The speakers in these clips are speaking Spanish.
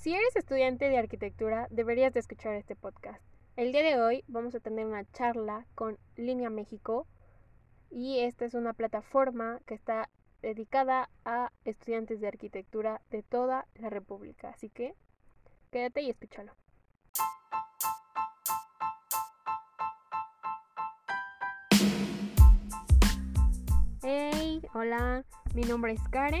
Si eres estudiante de arquitectura, deberías de escuchar este podcast. El día de hoy vamos a tener una charla con Línea México y esta es una plataforma que está dedicada a estudiantes de arquitectura de toda la República. Así que quédate y escúchalo. Hey, hola, mi nombre es Karen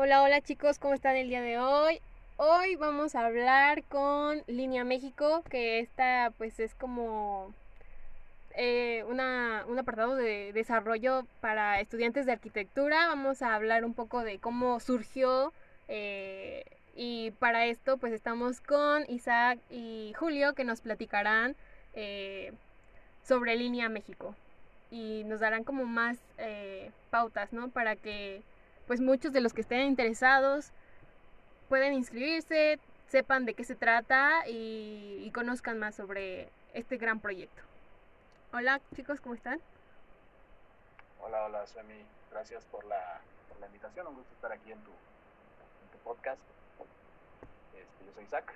Hola, hola chicos, ¿cómo están el día de hoy? Hoy vamos a hablar con Línea México, que esta pues es como eh, una, un apartado de desarrollo para estudiantes de arquitectura. Vamos a hablar un poco de cómo surgió eh, y para esto pues estamos con Isaac y Julio que nos platicarán eh, sobre Línea México y nos darán como más pautas, ¿no? Para que pues muchos de los que estén interesados pueden inscribirse, sepan de qué se trata y, conozcan más sobre este gran proyecto. Hola chicos, ¿cómo están? Hola, hola Suemi, gracias por la, por la invitación, un gusto estar aquí en tu, en tu podcast. Este, yo soy Isaac.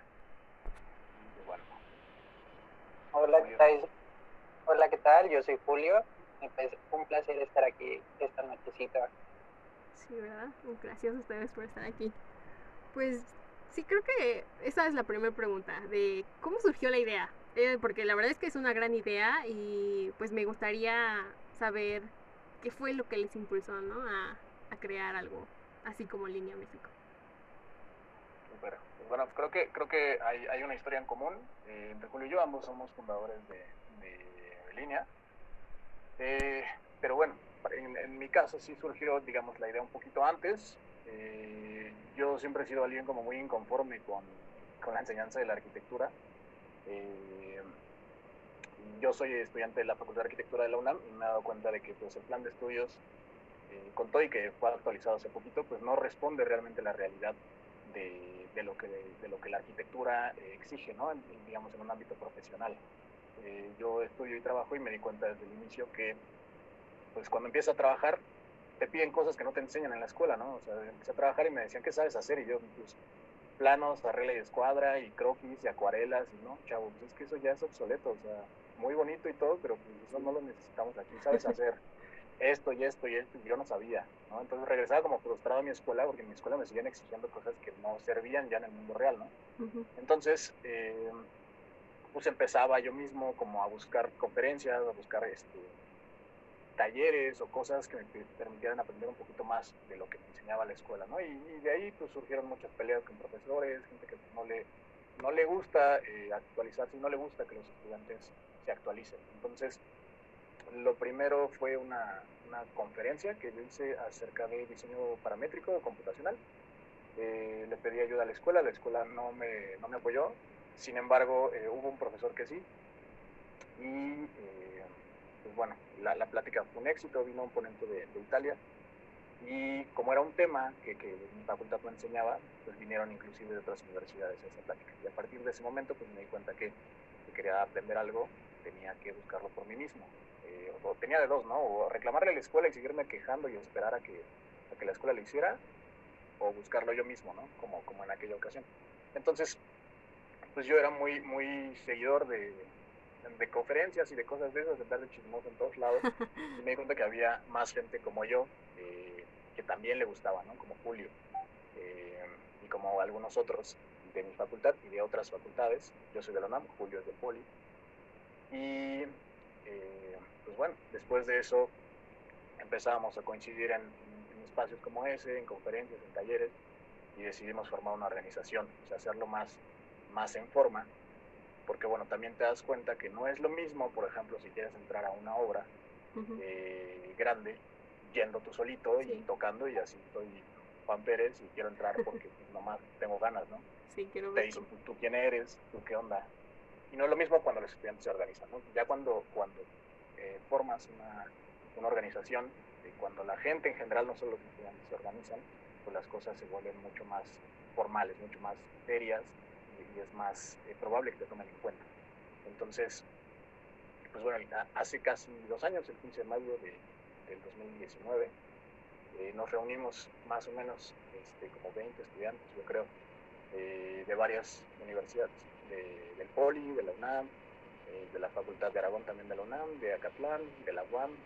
Y bueno. Hola, ¿qué tal? Hola, ¿qué tal? Yo soy Julio. Un placer estar aquí esta nochecita Sí, ¿verdad? Gracias a ustedes por estar aquí. Pues sí, creo que esa es la primera pregunta, de cómo surgió la idea. Eh, porque la verdad es que es una gran idea y pues me gustaría saber qué fue lo que les impulsó, ¿no? A, crear algo así como Línea México. Pues bueno, creo que, creo que hay, hay una historia en común. Eh, entre Julio y yo ambos somos fundadores de, de Línea. Eh, pero bueno, en, mi caso sí surgió, digamos, la idea un poquito antes. Eh, yo siempre he sido alguien como muy inconforme con, con la enseñanza de la arquitectura. Eh, yo soy estudiante de la Facultad de Arquitectura de la UNAM y me he dado cuenta de que pues, el plan de estudios, eh, con todo y que fue actualizado hace poquito, pues no responde realmente a la realidad de, de, lo, que, de lo que la arquitectura exige, ¿no? digamos, en un ámbito profesional. yo estudio y trabajo y me di cuenta desde el inicio que pues cuando empiezas a trabajar, te piden cosas que no te enseñan en la escuela, ¿no? O sea, empecé a trabajar y me decían, ¿qué sabes hacer? Y yo, pues, planos, arregla y escuadra, y croquis, y acuarelas, y no, chavo, pues es que eso ya es obsoleto, o sea, muy bonito y todo, pero pues eso no lo necesitamos aquí, ¿sabes hacer? esto y esto y esto, y yo no sabía, ¿no? Entonces regresaba como frustrado a mi escuela, porque en mi escuela me seguían exigiendo cosas que no servían ya en el mundo real, ¿no? Entonces, eh, pues empezaba yo mismo como a buscar conferencias, a buscar este, talleres o cosas que me permitieran aprender un poquito más de lo que me enseñaba la escuela, ¿no? Y, de ahí pues surgieron muchas peleas con profesores, gente que no le, no le gusta eh, actualizarse y no le gusta que los estudiantes se actualicen. Entonces, lo primero fue una, una conferencia que yo hice acerca de diseño paramétrico computacional. Eh, le pedí ayuda a la escuela, la escuela no me, no me apoyó, sin embargo, eh, hubo un profesor que sí, y pues bueno, la, la, plática fue un éxito, vino un ponente de, Italia y como era un tema que, que, mi facultad no enseñaba, pues vinieron inclusive de otras universidades a esa plática. Y a partir de ese momento pues me di cuenta que si quería aprender algo, tenía que buscarlo por mí mismo. Eh, o tenía de dos, ¿no? O reclamarle a la escuela y seguirme quejando y esperar a que, a que la escuela lo hiciera, o buscarlo yo mismo, ¿no? Como, como en aquella ocasión. Entonces, pues yo era muy, muy seguidor de, de conferencias y de cosas de esas, de estar de chismoso en todos lados, y me di cuenta que había más gente como yo eh, que también le gustaba, ¿no? Como Julio eh, y como algunos otros de mi facultad y de otras facultades. Yo soy de la UNAM, Julio es de Poli. Y eh, pues bueno, después de eso empezábamos a coincidir en, en, espacios como ese, en conferencias, en talleres, y decidimos formar una organización, o sea, hacerlo más, más en forma porque bueno, también te das cuenta que no es lo mismo, por ejemplo, si quieres entrar a una obra eh, grande, yendo tú solito y tocando y así estoy Juan Pérez y quiero entrar porque pues, nomás tengo ganas, ¿no? Sí, quiero Te ver. dicen, ¿tú quién eres? ¿Tú qué onda? Y no es lo mismo cuando los estudiantes se organizan, ¿no? Ya cuando, cuando eh, formas una, una organización, y cuando la gente en general, no solo los estudiantes, se organizan, pues las cosas se vuelven mucho más formales, mucho más serias y, es más eh, probable que te tomen en cuenta. Entonces, pues bueno, hace casi dos años, el 15 de mayo de, del 2019, eh, nos reunimos más o menos este, como 20 estudiantes, yo creo, eh, de varias universidades, de- del Poli, de la UNAM, eh, de la Facultad de Aragón también de la UNAM, de Acatlán, de la UAM,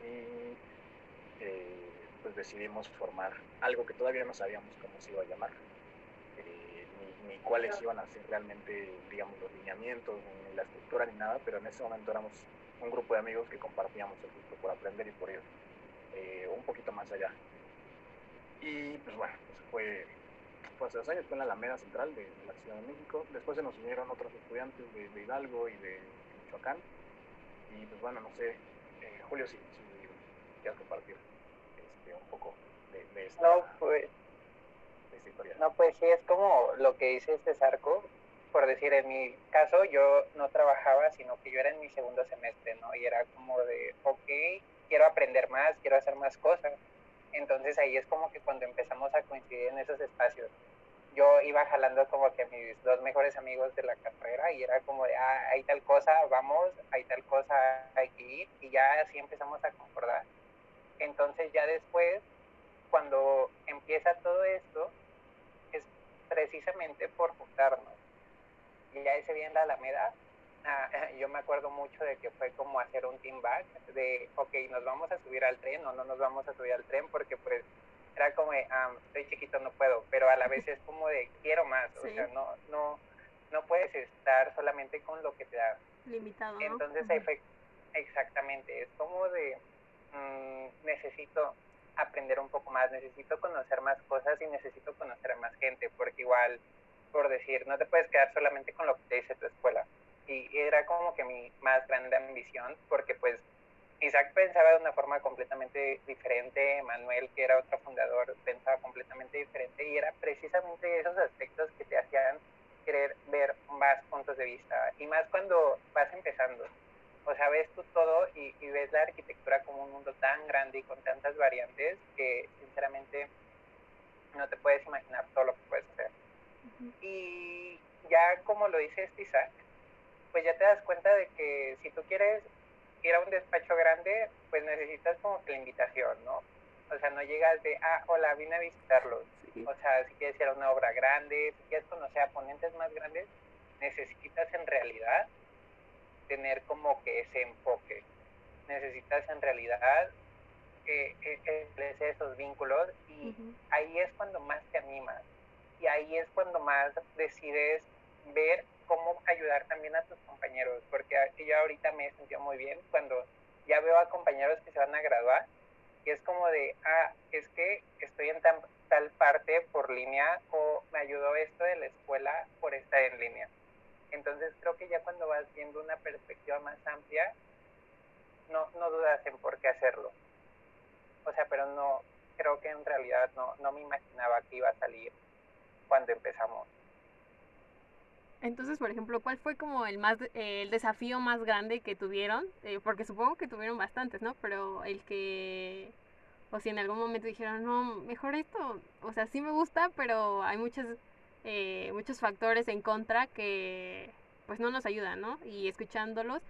y pues decidimos formar algo que todavía no sabíamos cómo se iba a llamar, ni, cuáles iban a ser realmente, digamos, los lineamientos, ni la estructura, ni nada, pero en ese momento éramos un grupo de amigos que compartíamos el gusto por aprender y por ir eh, un poquito más allá. Y pues bueno, pues fue, fue hace dos años, fue en la Alameda Central de, la Ciudad de México. Después se nos unieron otros estudiantes de, de Hidalgo y de Michoacán. Y pues bueno, no sé, eh, Julio, si, si quieres compartir este, un poco de, de esta, No, pues, historia. no, pues sí, es como lo que dice este Zarco. Por decir, en mi caso, yo no trabajaba, sino que yo era en mi segundo semestre, ¿no? Y era como de, ok, quiero aprender más, quiero hacer más cosas. Entonces ahí es como que cuando empezamos a coincidir en esos espacios, yo iba jalando como que a mis dos mejores amigos de la carrera y era como de, ah, hay tal cosa, vamos, hay tal cosa, hay que ir, y ya así empezamos a concordar. Entonces ya después, cuando empieza todo esto, es precisamente por juntarnos. Y ya ese día en la Alameda, ah, yo me acuerdo mucho de que fue como hacer un team back, de, ok, nos vamos a subir al tren o no nos vamos a subir al tren, porque pues era como de, ah, estoy chiquito, no puedo, pero a la vez es como de, quiero más, o sea, no, no, no puedes estar solamente con lo que te dan. Limitado, ¿no? Entonces ahí fue exactamente, es como de mm, necesito aprender un poco más, necesito conocer más cosas y necesito conocer a más gente, porque igual, por decir, no te puedes quedar solamente con lo que te dice tu escuela. Y era como que mi más grande ambición, porque pues Isaac pensaba de una forma completamente diferente, Manuel, que era otro fundador, pensaba completamente diferente y era precisamente esos aspectos que te hacían querer ver más puntos de vista y más cuando vas empezando. O sea, ves tú todo y, y ves la arquitectura como un mundo tan grande y con tantas variantes que sinceramente no te puedes imaginar todo lo que puedes hacer. Ujú. Y ya como lo dice este Isaac, pues ya te das cuenta de que si tú quieres ir a un despacho grande, pues necesitas como que la invitación, ¿no? O sea, no llegas de, ah, hola, vine a visitarlos. Sí. O sea, si quieres ir a una obra grande, si quieres conocer a ponentes más grandes, necesitas en realidad tener como que ese enfoque. Necesitas en realidad eh, establecer esos vínculos y Ujú. ahí es cuando más te animas y ahí es cuando más decides ver cómo ayudar también a tus compañeros, porque yo ahorita me he sentido muy bien cuando ya veo a compañeros que se van a graduar y es como de, ah, es que estoy en tan- tal parte por línea o me ayudó esto de la escuela por estar en línea. Entonces creo que ya cuando vas viendo una perspectiva más amplia, no, no dudas en por qué hacerlo. O sea, pero no, creo que en realidad no, no me imaginaba que iba a salir cuando empezamos. Entonces, por ejemplo, ¿cuál fue como el más eh, el desafío más grande que tuvieron? Eh, porque supongo que tuvieron bastantes, ¿no? Pero el que, o si en algún momento dijeron, no, mejor esto, o sea, sí me gusta, pero hay muchos, eh, muchos factores en contra que, pues, no nos ayudan, ¿no? Y escuchándolos,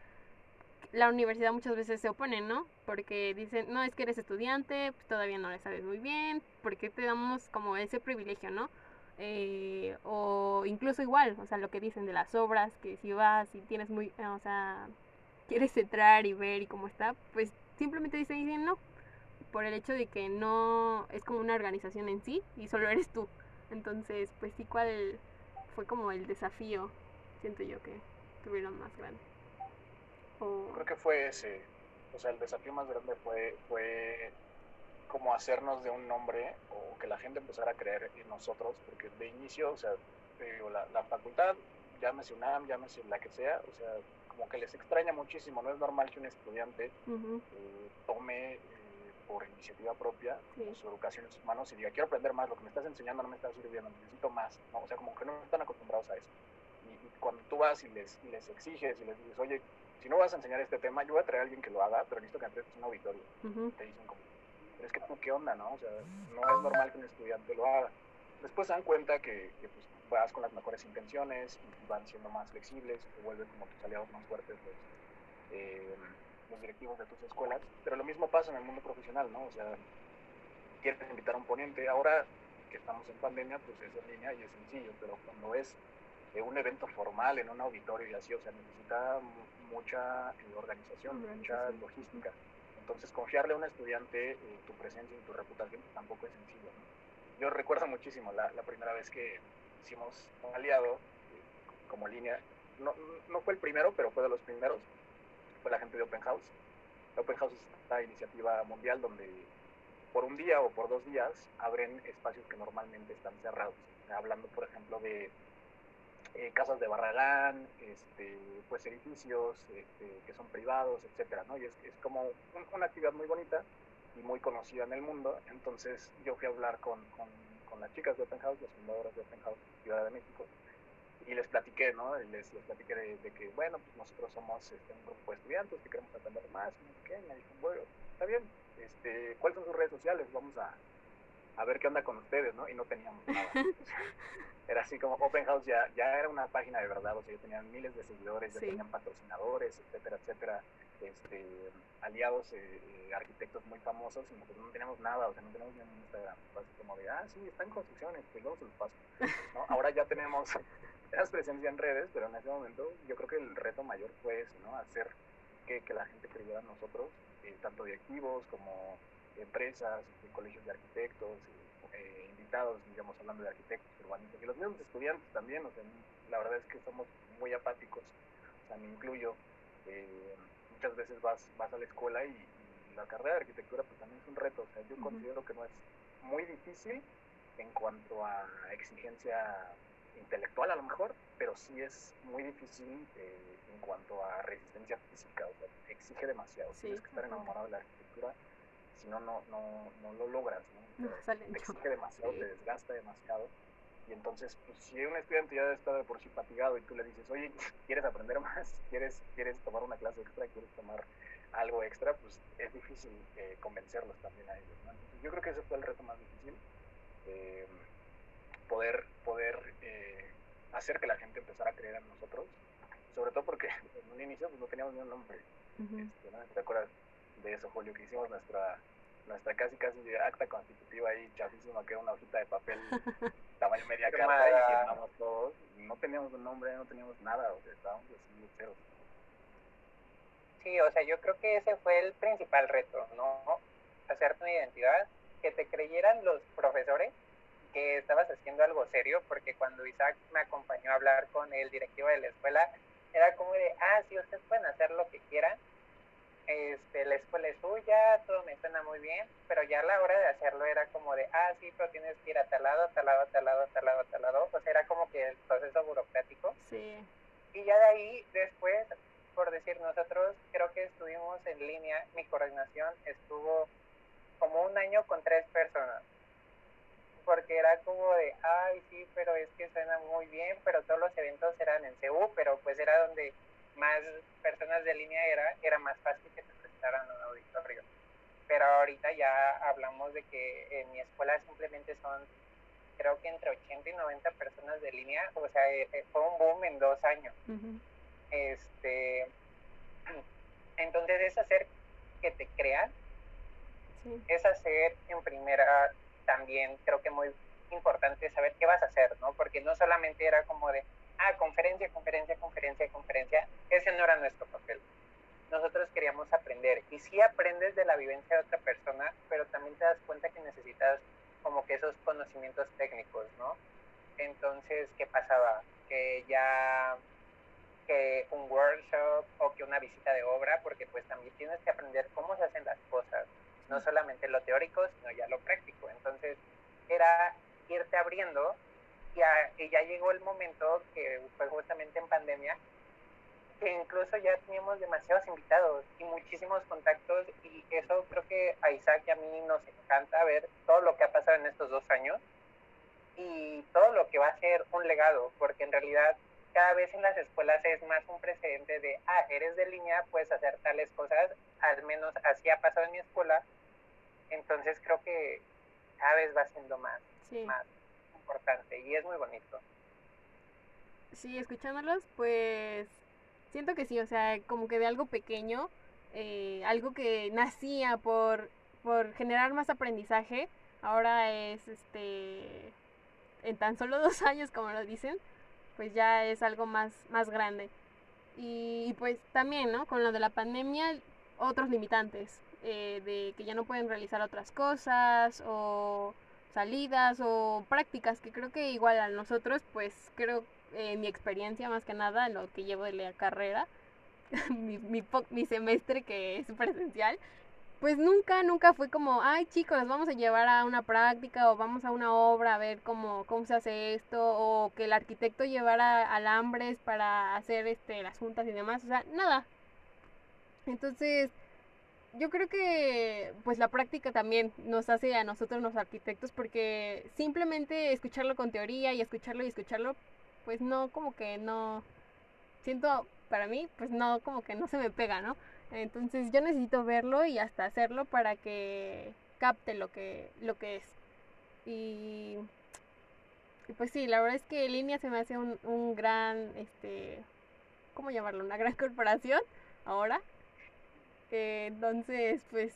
la universidad muchas veces se opone, ¿no? Porque dicen, no, es que eres estudiante, pues todavía no le sabes muy bien, porque te damos como ese privilegio, ¿no? Eh, o incluso igual, o sea, lo que dicen de las obras, que si vas y tienes muy, eh, o sea, quieres entrar y ver y cómo está, pues simplemente dicen, dicen no, por el hecho de que no es como una organización en sí y solo eres tú. Entonces, pues sí, ¿cuál fue como el desafío, siento yo, que tuvieron más grande? O... Creo que fue ese. O sea, el desafío más grande fue, fue como hacernos de un nombre o que la gente empezara a creer en nosotros, porque de inicio, o sea, digo, la, la facultad, llámese UNAM, llámese la que sea, o sea, como que les extraña muchísimo, no es normal que un estudiante eh, tome por iniciativa propia su educación en sus manos y diga, quiero aprender más, lo que me estás enseñando no me está sirviendo, necesito más, o sea, como que no están acostumbrados a eso. Y, cuando tú vas y les, y les exiges y les dices, oye, si no vas a enseñar este tema, yo voy a traer a alguien que lo haga, pero necesito que entres en un auditorio. Te dicen como, es que tú qué onda, ¿no? O sea, no es normal que un estudiante lo haga. Después se dan cuenta que, que pues, vas con las mejores intenciones y van siendo más flexibles y se vuelven como tus aliados más fuertes los, eh, los directivos de tus escuelas. Pero lo mismo pasa en el mundo profesional, ¿no? O sea, quieres invitar a un ponente. Ahora que estamos en pandemia, pues es en línea y es sencillo, pero cuando es eh, un evento formal en un auditorio y así, o sea, necesita mucha eh, organización, mucha logística. Entonces, confiarle a un estudiante eh, tu presencia y tu reputación pues, tampoco es sencillo. Yo recuerdo muchísimo la, la, primera vez que hicimos un aliado como línea. No, no fue el primero, pero fue de los primeros. Fue la gente de Open House. Open House es esta iniciativa mundial donde por un día o por dos días abren espacios que normalmente están cerrados. Hablando, por ejemplo, de eh, casas de Barragán, este, pues edificios este, que son privados, etcétera, ¿no? Y es, es como una actividad muy bonita y muy conocida en el mundo. Entonces yo fui a hablar con, con, con las chicas de Open House, las fundadoras de Open House Ciudad de México, y les platiqué, ¿no? Les, les platiqué de, que, bueno, pues nosotros somos este, un grupo de estudiantes que queremos aprender más, y no sé me dijeron, bueno, está bien, este, ¿cuáles son sus redes sociales? Vamos a, a ver qué onda con ustedes, ¿no? Y no teníamos nada. era así como Open House ya, ya era una página de verdad, o sea, ya tenían miles de seguidores, ya tenían patrocinadores, etcétera, etcétera, este, aliados, eh, eh, arquitectos muy famosos, y nosotros no teníamos nada, o sea, no tenemos ni un Instagram, así como de, ah, sí, está en construcción, pues luego se los paso. ¿no? Ahora ya tenemos, tenemos presencia en redes, pero en ese momento yo creo que el reto mayor fue eso, ¿no? Hacer que, que la gente creyera en nosotros, eh, tanto directivos como empresas, colegios de arquitectos, eh, invitados, digamos, hablando de arquitectos, urbanistas, y los mismos estudiantes también, o sea, la verdad es que somos muy apáticos, o sea, me incluyo, eh, muchas veces vas, vas a la escuela y, la carrera de arquitectura pues también es un reto, o sea, yo considero que no es muy difícil en cuanto a exigencia intelectual a lo mejor, pero sí es muy difícil eh, en cuanto a resistencia física, o sea, exige demasiado, tienes que estar enamorado de la arquitectura, si no, no, no, no lo logras, ¿no? te exige demasiado, te desgasta demasiado. Y entonces, pues, si un estudiante ya está de por sí fatigado y tú le dices, oye, ¿quieres aprender más? ¿Quieres, ¿Quieres tomar una clase extra? ¿Quieres tomar algo extra? Pues es difícil eh, convencerlos también a ellos. ¿no? Entonces, yo creo que ese fue el reto más difícil. Eh, poder poder eh, hacer que la gente empezara a creer en nosotros. Sobre todo porque en un inicio pues, no teníamos ni un nombre. Este, ¿no? ¿Te acuerdas de eso, Julio? Que hicimos nuestra nuestra casi casi acta constitutiva ahí chafísima que era una hojita de papel tamaño media carta y firmamos todos. No teníamos un nombre no teníamos nada o sea estábamos así ceros sí o sea yo creo que ese fue el principal reto no hacerte una identidad que te creyeran los profesores que estabas haciendo algo serio porque cuando Isaac me acompañó a hablar con el directivo de la escuela era como de ah sí ustedes pueden hacer lo que quieran este, la escuela es suya, todo me suena muy bien, pero ya a la hora de hacerlo era como de, ah, sí, pero tienes que ir a tal lado, tal lado, tal lado, tal lado, tal lado, o sea, era como que el proceso burocrático. Sí. Y ya de ahí, después, por decir, nosotros creo que estuvimos en línea, mi coordinación estuvo como un año con tres personas, porque era como de, ay, sí, pero es que suena muy bien, pero todos los eventos eran en CU, pero pues era donde más personas de línea era, era más fácil que se presentaran en un auditorio. Pero ahorita ya hablamos de que en mi escuela simplemente son, creo que entre 80 y 90 personas de línea, o sea, eh, eh, fue un boom en dos años. Este, entonces es hacer que te crean, es hacer en primera también, creo que muy importante saber qué vas a hacer, ¿no? Porque no solamente era como de, ah, conferencia, conferencia, conferencia, conferencia, ese no era nuestro papel. Nosotros queríamos aprender y sí aprendes de la vivencia de otra persona, pero también te das cuenta que necesitas como que esos conocimientos técnicos, ¿no? Entonces, ¿qué pasaba? Que ya que un workshop o que una visita de obra, porque pues también tienes que aprender cómo se hacen las cosas, no solamente lo teórico, sino ya lo práctico. Entonces, era irte abriendo y ya llegó el momento que incluso ya teníamos demasiados invitados y muchísimos contactos y eso creo que a Isaac y a mí nos encanta ver todo lo que ha pasado en estos dos años y todo lo que va a ser un legado, porque en realidad cada vez en las escuelas es más un precedente de, ah, eres de línea, puedes hacer tales cosas, al menos así ha pasado en mi escuela, entonces creo que cada vez va siendo más, más importante y es muy bonito. Sí, escuchándolos, pues siento que sí, o sea, como que de algo pequeño, eh, algo que nacía por, por generar más aprendizaje, ahora es este en tan solo dos años como lo dicen, pues ya es algo más, más grande. Y, pues también, ¿no? Con lo de la pandemia, otros limitantes, eh, de que ya no pueden realizar otras cosas o salidas o prácticas que creo que igual a nosotros, pues creo eh, mi experiencia más que nada, lo que llevo de la carrera, mi, mi, mi semestre que es presencial, pues nunca, nunca fue como, ay chicos, vamos a llevar a una práctica o vamos a una obra a ver cómo, cómo se hace esto, o que el arquitecto llevara alambres para hacer este, las juntas y demás, o sea, nada. Entonces, yo creo que pues la práctica también nos hace a nosotros los arquitectos porque simplemente escucharlo con teoría y escucharlo y escucharlo, pues no, como que no, siento para mí, pues no, como que no se me pega, ¿no? Entonces yo necesito verlo y hasta hacerlo para que capte lo que, lo que es. Y, pues sí, la verdad es que Línea se me hace un, un gran, este, ¿cómo llamarlo? Una gran corporación ahora. Eh, entonces, pues,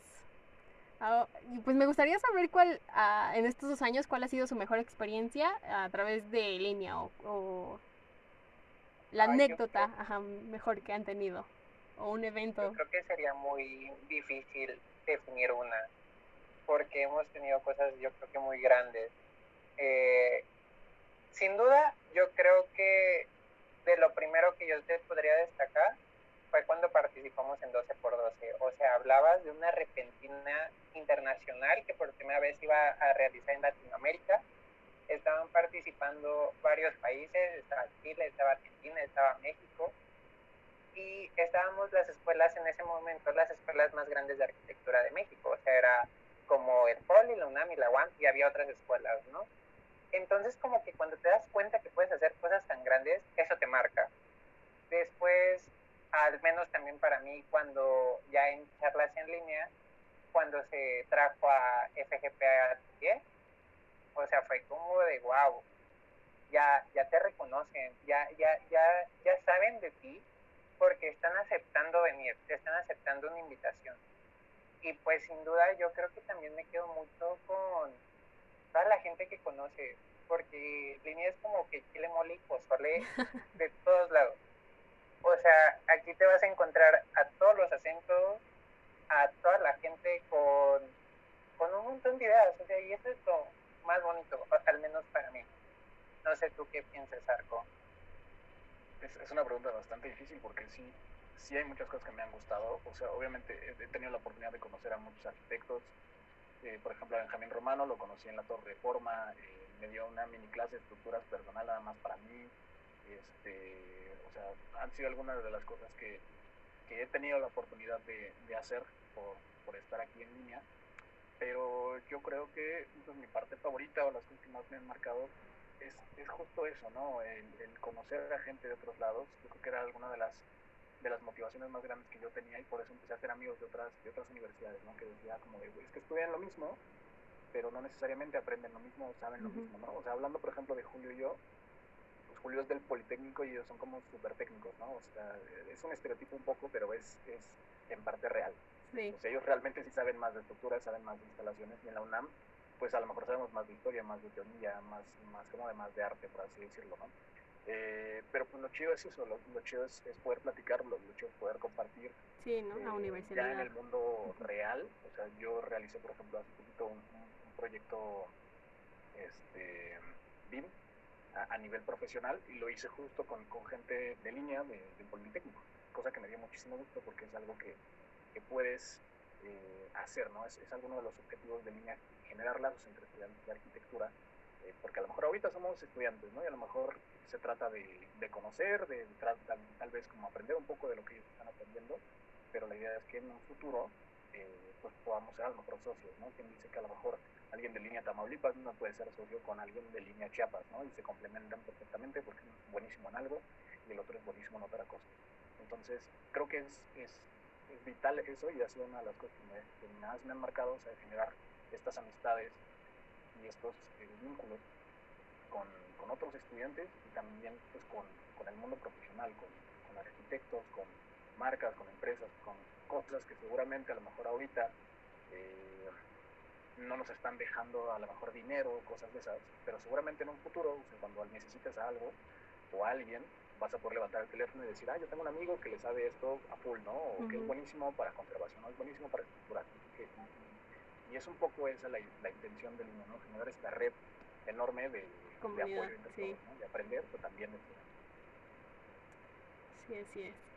pues me gustaría saber cuál, ah, en estos dos años, cuál ha sido su mejor experiencia a través de Línea o, la anécdota mejor que han tenido o un evento? Yo creo que sería muy difícil definir una, porque hemos tenido cosas yo creo que muy grandes. Eh, sin duda, yo creo que de lo primero que yo te podría destacar fue cuando participamos en 12 por 12. O sea, hablabas de una repentina internacional que por primera vez iba a realizar en Latinoamérica. Estaban participando varios países, estaba Chile, estaba Argentina, estaba México y estábamos las escuelas en ese momento, las escuelas más grandes de arquitectura de México, o sea, era como el Poli, la UNAM y la UAM, y había otras escuelas, ¿no? Entonces, como que cuando te das cuenta que puedes hacer cosas tan grandes, eso te marca. Después, al menos también para mí, cuando ya en charlas en línea, cuando se trajo a FGPA 10, o sea, fue como de wow, ya, ya te reconocen, ya, ya, ya, ya saben de ti porque están aceptando venir, están aceptando una invitación. Y pues sin duda yo creo que también me quedo mucho con toda la gente que conoce, porque línea es como que chile mole y pozole de todos lados. O sea, aquí te vas a encontrar a todos los acentos, a toda la gente con, con un montón de ideas, o sea, y eso es lo más bonito, al menos para mí. No sé tú qué piensas, Arco es, una pregunta bastante difícil porque sí, sí hay muchas cosas que me han gustado. O sea, obviamente he, tenido la oportunidad de conocer a muchos arquitectos. Eh, por ejemplo, a Benjamín Romano lo conocí en la Torre Reforma, eh, me dio una mini clase de estructuras personal nada más para mí. Este, o sea, han sido algunas de las cosas que, que he tenido la oportunidad de, de hacer por, por, estar aquí en línea. Pero yo creo que pues, mi parte favorita o las cosas que más me han marcado es, es justo eso, ¿no? El, conocer a gente de otros lados, yo creo que era alguna de las de las motivaciones más grandes que yo tenía y por eso empecé a hacer amigos de otras de otras universidades, ¿no? Que decía como de, es que estudian lo mismo, pero no necesariamente aprenden lo mismo o saben lo mismo, ¿no? O sea, hablando por ejemplo de Julio y yo, Julio es del Politécnico y ellos son como súper técnicos, ¿no? O sea, es un estereotipo un poco, pero es, es en parte real. Sí. O sea, ellos realmente sí saben más de estructuras, saben más de instalaciones y en la UNAM pues a lo mejor sabemos más de historia, más de teoría, más, más como de más de arte, por así decirlo, ¿no? Eh, pero pues lo chido es eso, lo, chido es, poder platicarlo, lo chido es poder compartir. Sí, ¿no? La eh, universidad. Ya en el mundo real, o sea, yo realicé, por ejemplo, hace poquito un, proyecto este, BIM a, nivel profesional y lo hice justo con, con gente de línea de, de, Politécnico, cosa que me dio muchísimo gusto porque es algo que, que puedes eh, hacer, ¿no? Es, es alguno de los objetivos de línea generar lazos entre estudiantes de arquitectura, eh, porque a lo mejor ahorita somos estudiantes, ¿no? Y a lo mejor se trata de, de conocer, de, tratar tal vez como aprender un poco de lo que ellos están aprendiendo, pero la idea es que en un futuro eh, pues podamos ser a lo mejor socios, ¿no? Quien dice que a lo mejor alguien de línea Tamaulipas no puede ser socio con alguien de línea Chiapas, ¿no? Y se complementan perfectamente porque uno es buenísimo en algo y el otro es buenísimo en otra cosa. Entonces, creo que es, es, es vital eso y ha sido una de las cosas que, me, más me han marcado, o sea, generar estas amistades y estos eh, vínculos con, con, otros estudiantes y también pues, con, con el mundo profesional, con, con arquitectos, con marcas, con empresas, con cosas que seguramente a lo mejor ahorita eh, no nos están dejando a lo mejor dinero, cosas de esas, pero seguramente en un futuro, cuando necesites algo o alguien, vas a poder levantar el teléfono y decir, ah, yo tengo un amigo que le sabe esto a full, ¿no? O que es buenísimo para conservación, o es buenísimo para estructura. y es un poco esa la, la intención del niño, ¿no? Generar esta red enorme de, de apoyo entre todos, ¿no? De aprender, pero también de Sí, así es.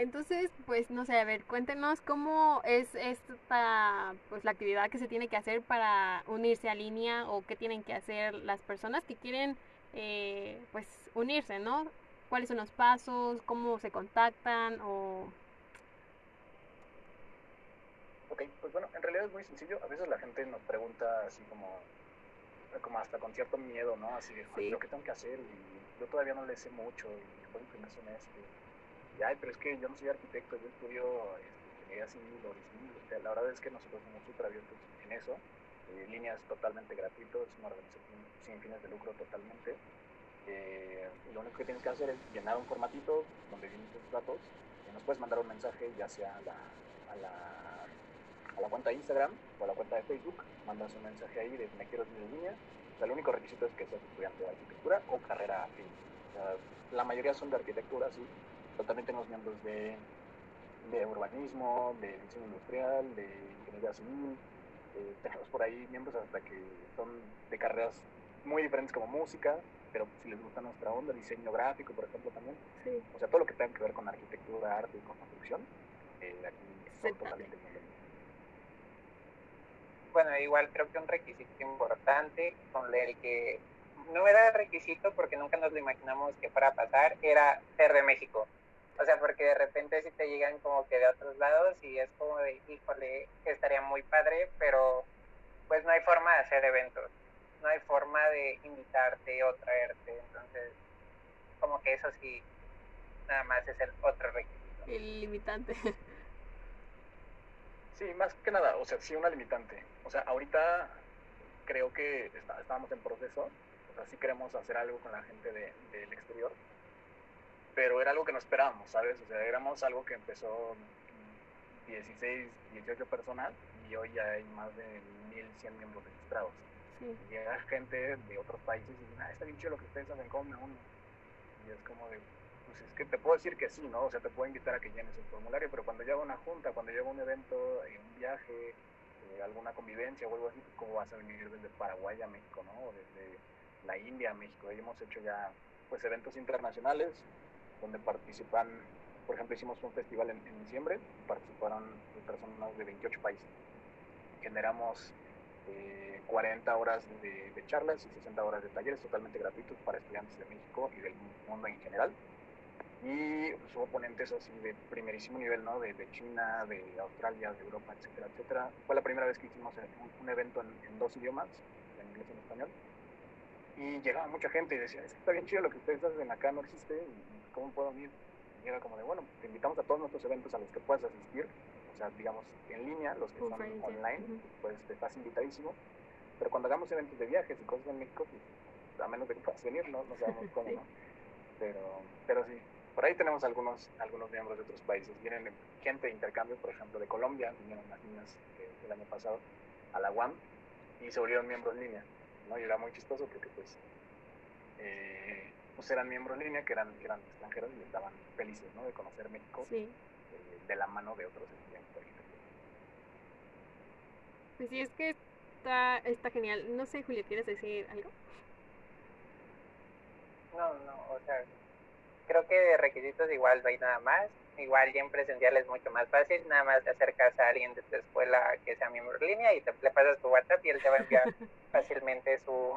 Entonces, pues no sé, a ver, cuéntenos cómo es esta, pues la actividad que se tiene que hacer para unirse a línea o qué tienen que hacer las personas que quieren, eh, pues unirse, ¿no? ¿Cuáles son los pasos? ¿Cómo se contactan? O... Ok, pues bueno, en realidad es muy sencillo. A veces la gente nos pregunta así como, como hasta con cierto miedo, ¿no? Así de, sí. ¿lo que tengo que hacer? Y yo todavía no le sé mucho y fue el primer semestre ay, pero es que yo no soy arquitecto, yo estudio este, ingeniería civil o civil. la verdad es que nosotros somos súper abiertos en eso. Eh, líneas totalmente gratuitos, es una organización sin fines de lucro totalmente. Eh, lo único que tienes que hacer es llenar un formatito donde vienen tus datos y nos puedes mandar un mensaje ya sea a la, a la, a la cuenta de Instagram o a la cuenta de Facebook, mandas un mensaje ahí de me quiero en línea. O sea, el único requisito es que seas estudiante de arquitectura o carrera afín. O sea, la mayoría son de arquitectura, sí, también tenemos miembros de, de urbanismo, de diseño industrial, de ingeniería civil. Eh, tenemos por ahí miembros hasta que son de carreras muy diferentes como música, pero si les gusta nuestra onda, diseño gráfico, por ejemplo, también. O sea, todo lo que tenga que ver con arquitectura, arte y construcción, eh, aquí son totalmente Bueno, igual creo que un requisito importante con el que no era requisito porque nunca nos lo imaginamos que fuera a pasar, era ser de México. O sea, porque de repente si te llegan como que de otros lados y es como de, híjole, estaría muy padre, pero pues no hay forma de hacer eventos, no hay forma de invitarte o traerte, entonces como que eso sí, nada más es el otro requisito. El limitante. Sí, más que nada, o sea, sí una limitante. O sea, ahorita creo que está, estamos en proceso, o sea, sí queremos hacer algo con la gente del de, exterior, pero era algo que no esperábamos, ¿sabes? O sea, éramos algo que empezó 16, 18 personas y hoy ya hay más de 1100 miembros registrados. Sí. Y llega gente de otros países y dicen, ah, está bien chido lo que ustedes hacen, ¿cómo uno? Y es como de, pues es que te puedo decir que sí, ¿no? O sea, te puedo invitar a que llenes el formulario, pero cuando llega una junta, cuando llega un evento, un viaje, eh, alguna convivencia o algo así, pues cómo vas a venir desde Paraguay a México, ¿no? O desde la India a México. Y hemos hecho ya pues eventos internacionales, donde participan, por ejemplo, hicimos un festival en, diciembre, participaron personas de 28 países. Generamos 40 eh, horas de, charlas y 60 horas de talleres totalmente gratuitos para estudiantes de México y del mundo en general. Y pues, hubo ponentes así de primerísimo nivel, ¿no? De, China, de Australia, de Europa, etcétera, etcétera. Fue la primera vez que hicimos un, evento en, dos idiomas, en inglés y en español. Y llegaba mucha gente y decía, es que está bien chido lo que ustedes hacen acá, no existe. Y, ¿cómo puedo ir? Y era como de, bueno, te invitamos a todos nuestros eventos a los que puedas asistir, o sea, digamos, en línea, los que son online, pues te estás invitadísimo, pero cuando hagamos eventos de viajes y cosas en México, pues, a menos de que puedas venir, ¿no? No sabemos cómo, ¿no? Pero, pero sí, por ahí tenemos algunos, algunos miembros de otros países. Vienen gente de intercambio, por ejemplo, de Colombia, vinieron unas niñas el año pasado a la UAM y se volvieron miembros en línea, ¿no? Y era muy chistoso porque, pues, eh, pues eran miembros en línea que eran, que eran extranjeros y estaban felices ¿no? de conocer México eh, de la mano de otros estudiantes de Pues sí, es que está, está genial. No sé, Julio, ¿quieres decir algo? No, no, o sea, creo que de requisitos igual no hay nada más. Igual ya en presencial es mucho más fácil, nada más te acercas a alguien de tu escuela que sea miembro en línea y te le pasas tu WhatsApp y él te va a enviar fácilmente su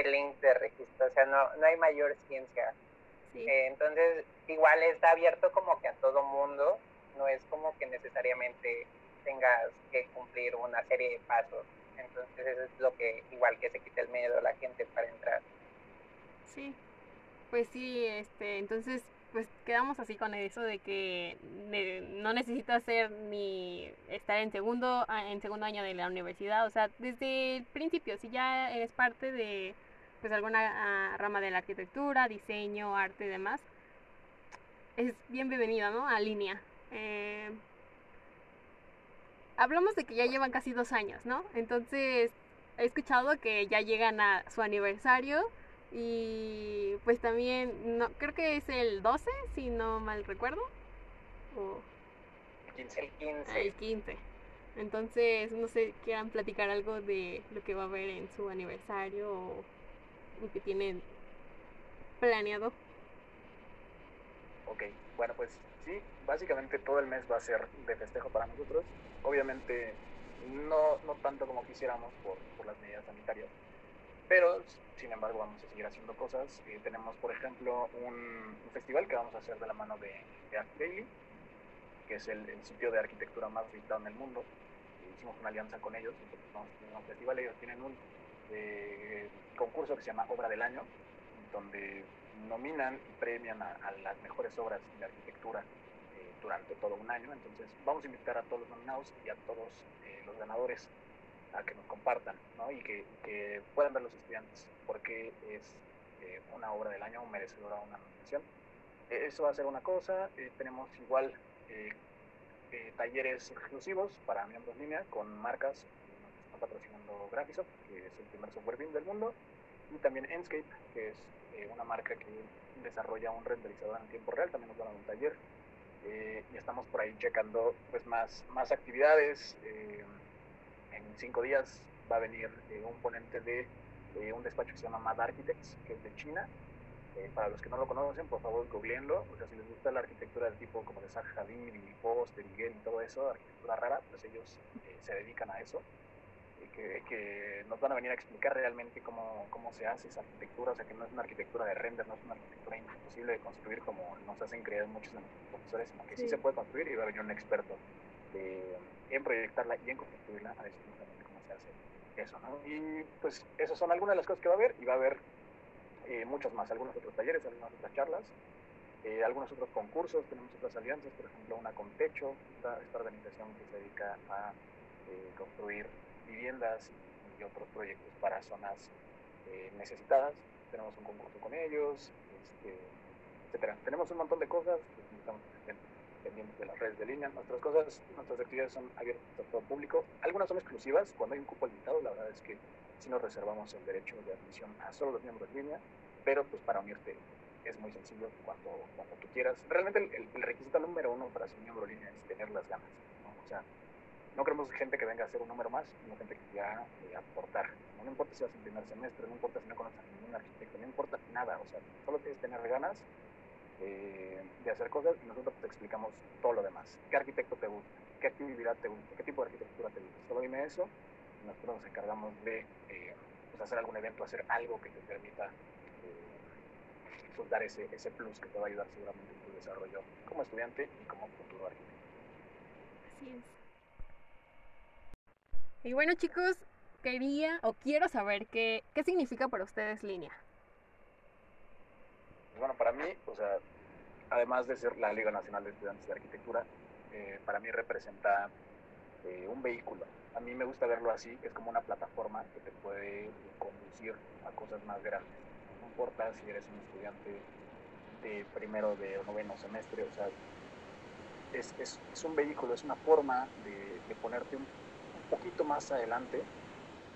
el link de registro. O sea, no, no hay mayor ciencia. Eh, entonces, igual está abierto como que a todo mundo, no es como que necesariamente tengas que cumplir una serie de pasos. Entonces, eso es lo que, igual que se quita el miedo a la gente para entrar. Sí, pues sí, este, entonces pues quedamos así con eso de que no necesitas ser ni estar en segundo en segundo año de la universidad, o sea, desde el principio si ya eres parte de pues alguna ah, rama de la arquitectura, diseño, arte y demás, es bien bienvenida, ¿no? A línea. Eh, hablamos de que ya llevan casi dos años, ¿no? Entonces he escuchado que ya llegan a su aniversario y pues también, no, creo que es el 12, si no mal recuerdo. O... El 15. El 15. Ah, el 15. Entonces, no sé, quieran platicar algo de lo que va a haber en su aniversario o que tienen planeado. Ok, bueno, pues sí, básicamente todo el mes va a ser de festejo para nosotros. Obviamente, no, no tanto como quisiéramos por, por las medidas sanitarias, pero sin embargo vamos a seguir haciendo cosas. Eh, tenemos, por ejemplo, un, festival que vamos a hacer de la mano de, de Daily, que es el, sitio de arquitectura más visitado en el mundo. hicimos una alianza con ellos, vamos a un festival, ellos tienen un eh, concurso que se llama Obra del Año, donde nominan y premian a, las mejores obras de arquitectura eh, durante todo un año. Entonces vamos a invitar a todos los nominados y a todos los ganadores a que nos compartan ¿no? y que, puedan ver los estudiantes porque es eh, una obra del año merecedora una nominación. Eh, eso va a ser una cosa. Eh, tenemos igual talleres exclusivos para miembros línea con marcas patrocinando Graphisoft, que es el primer software BIM del mundo, y también Enscape, que es una marca que desarrolla un renderizador en tiempo real, también nos van a un taller. y estamos por ahí checando pues más, más actividades en cinco días va a venir eh, un ponente de un despacho que se llama Mad Architects, que es de China. Eh, para los que no lo conocen, por favor, googleenlo. O sea, si les gusta la arquitectura del tipo como de Zaha Hadid y Foster y y todo eso, arquitectura rara, pues ellos eh, se dedican a eso. Que, que, nos van a venir a explicar realmente cómo, cómo se hace esa arquitectura, o sea que no es una arquitectura de render, no es una arquitectura imposible de construir como nos hacen creer muchos de nuestros profesores, sino que sí. se puede construir y va a venir un experto de, en proyectarla y en construirla a decir cómo se hace eso, ¿no? Y pues esas son algunas de las cosas que va a haber y va a haber eh, muchos más, algunos otros talleres, algunas otras charlas, eh, algunos otros concursos, tenemos otras alianzas, por ejemplo una con Techo, esta, esta organización que se dedica a eh, construir viviendas y, otros proyectos para zonas necesitadas, tenemos un concurso con ellos, este, etcétera. Tenemos un montón de cosas estamos de las redes de línea. Nuestras cosas, nuestras actividades son abiertas a todo público. Algunas son exclusivas. Cuando hay un cupo limitado, la verdad es que sí nos reservamos el derecho de admisión a solo los miembros de línea, pero pues para unirte es muy sencillo cuando, cuando tú quieras. Realmente el, requisito número uno para ser miembro de línea es tener las ganas. O sea, no queremos gente que venga a hacer un número más, sino gente que quiera eh, aportar. No, importa si vas en primer semestre, no importa si no conoces a ningún arquitecto, no importa nada. O sea, solo tienes que tener ganas eh, de hacer cosas y nosotros te explicamos todo lo demás. ¿Qué arquitecto te gusta? ¿Qué actividad te gusta? ¿Qué tipo de arquitectura te gusta? Solo dime eso y nosotros nos encargamos de eh, pues hacer algún evento, hacer algo que te permita eh, pues dar ese, ese plus que te va a ayudar seguramente en tu desarrollo como estudiante y como futuro arquitecto. Así. Y bueno chicos, quería o quiero saber qué, qué significa para ustedes línea bueno, para mí, o sea, además de ser la Liga Nacional de Estudiantes de Arquitectura, eh, para mí representa eh, un vehículo. A mí me gusta verlo así, es como una plataforma que te puede conducir a cosas más grandes. No importa si eres un estudiante de primero de noveno semestre, o sea, es, es, es un vehículo, es una forma de, de ponerte un, poquito más adelante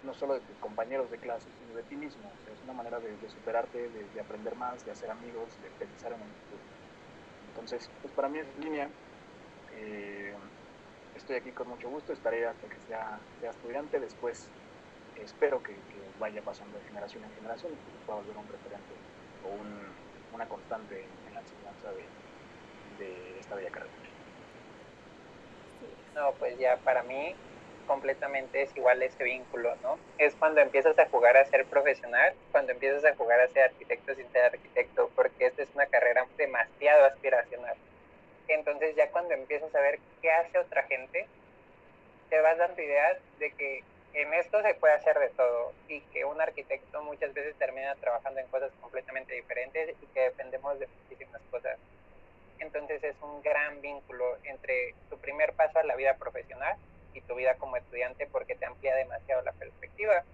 no solo de tus compañeros de clase, sino de ti mismo. es una manera de, superarte, de, aprender más, de hacer amigos, de pensar en el futuro. Entonces, pues para mí es línea. Eh, estoy aquí con mucho gusto, estaré hasta que sea, sea estudiante. Después espero que, vaya pasando de generación en generación y que pueda volver un referente o un, una constante en la enseñanza de, de esta bella carrera. No, pues ya para mí completamente es igual ese vínculo, ¿no? Es cuando empiezas a jugar a ser profesional, cuando empiezas a jugar a ser arquitecto sin ser arquitecto, porque esta es una carrera demasiado aspiracional. Entonces ya cuando empiezas a ver qué hace otra gente, te vas dando ideas de que en esto se puede hacer de todo y que un arquitecto muchas veces termina trabajando en cosas completamente diferentes y que dependemos de muchísimas cosas. Entonces es un gran vínculo entre tu primer paso a la vida profesional y tu vida como estudiante porque te amplía demasiado la perspectiva.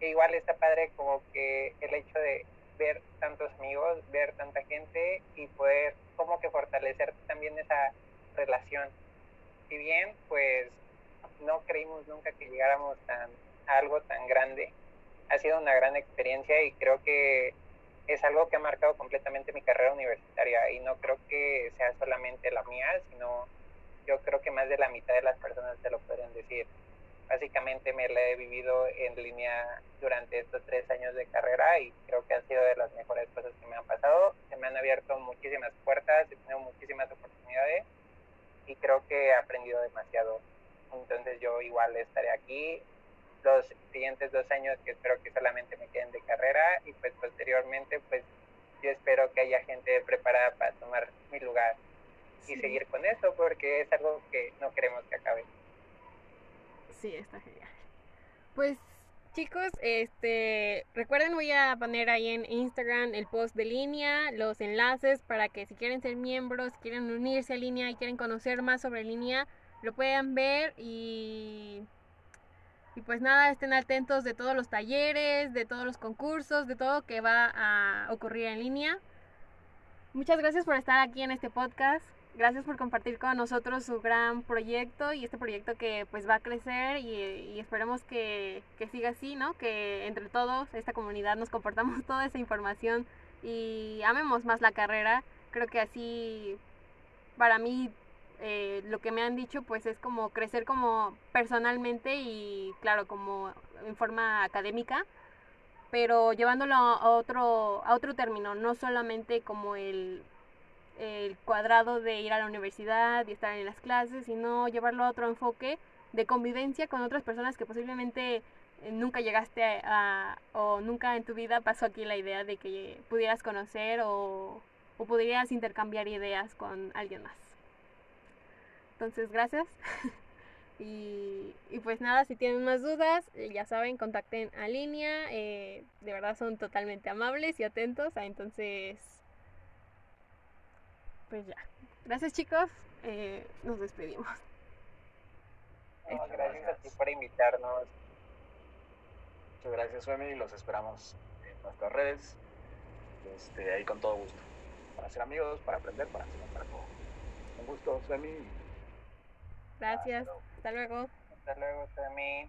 E igual está padre como que el hecho de ver tantos amigos, ver tanta gente y poder como que fortalecer también esa relación. Si bien pues no creímos nunca que llegáramos tan, a algo tan grande, ha sido una gran experiencia y creo que es algo que ha marcado completamente mi carrera universitaria y no creo que sea solamente la mía, sino yo creo que más de la mitad de las personas se lo pueden decir. Básicamente me la he vivido en línea durante estos tres años de carrera y creo que ha sido de las mejores cosas que me han pasado. Se me han abierto muchísimas puertas, he tenido muchísimas oportunidades y creo que he aprendido demasiado. Entonces yo igual estaré aquí los siguientes dos años que espero que solamente me queden de carrera y pues posteriormente pues yo espero que haya gente preparada para tomar mi lugar y seguir con eso porque es algo que no queremos que acabe. Sí, está genial. Pues chicos, este, recuerden voy a poner ahí en Instagram el post de línea, los enlaces para que si quieren ser miembros, quieren unirse a línea y quieren conocer más sobre línea, lo puedan ver y y pues nada, estén atentos de todos los talleres, de todos los concursos, de todo que va a ocurrir en línea. Muchas gracias por estar aquí en este podcast. Gracias por compartir con nosotros su gran proyecto y este proyecto que pues va a crecer y, esperemos que, que, siga así, ¿no? Que entre todos, esta comunidad, nos comportamos toda esa información y amemos más la carrera. Creo que así, para mí, eh, lo que me han dicho pues es como crecer como personalmente y claro, como en forma académica pero llevándolo a otro, a otro término, no solamente como el el cuadrado de ir a la universidad y estar en las clases, sino llevarlo a otro enfoque de convivencia con otras personas que posiblemente eh, nunca llegaste a, o nunca en tu vida pasó aquí la idea de que pudieras conocer o, o pudieras intercambiar ideas con alguien más. Entonces, gracias. y, y, pues nada, si tienen más dudas, ya saben, contacten a línea. Eh, de verdad son totalmente amables y atentos. Ah, entonces, pues ya. Gracias chicos, eh, nos despedimos. gracias a ti por invitarnos. Muchas gracias, Suemi. Los esperamos en nuestras redes. Este, ahí con todo gusto. Para ser amigos, para aprender, para hacer para todo. Un gusto, Suemi. Gracias. Hasta luego. Hasta luego, Suemi.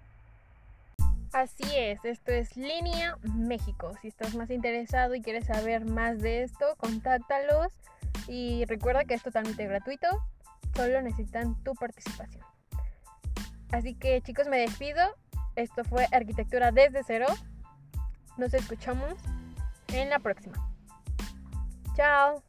Así es, esto es Línea México. Si estás más interesado y quieres saber más de esto, contáctalos y recuerda que es totalmente gratuito, solo necesitan tu participación. Así que chicos, me despido. Esto fue Arquitectura desde cero. Nos escuchamos en la próxima. Chao.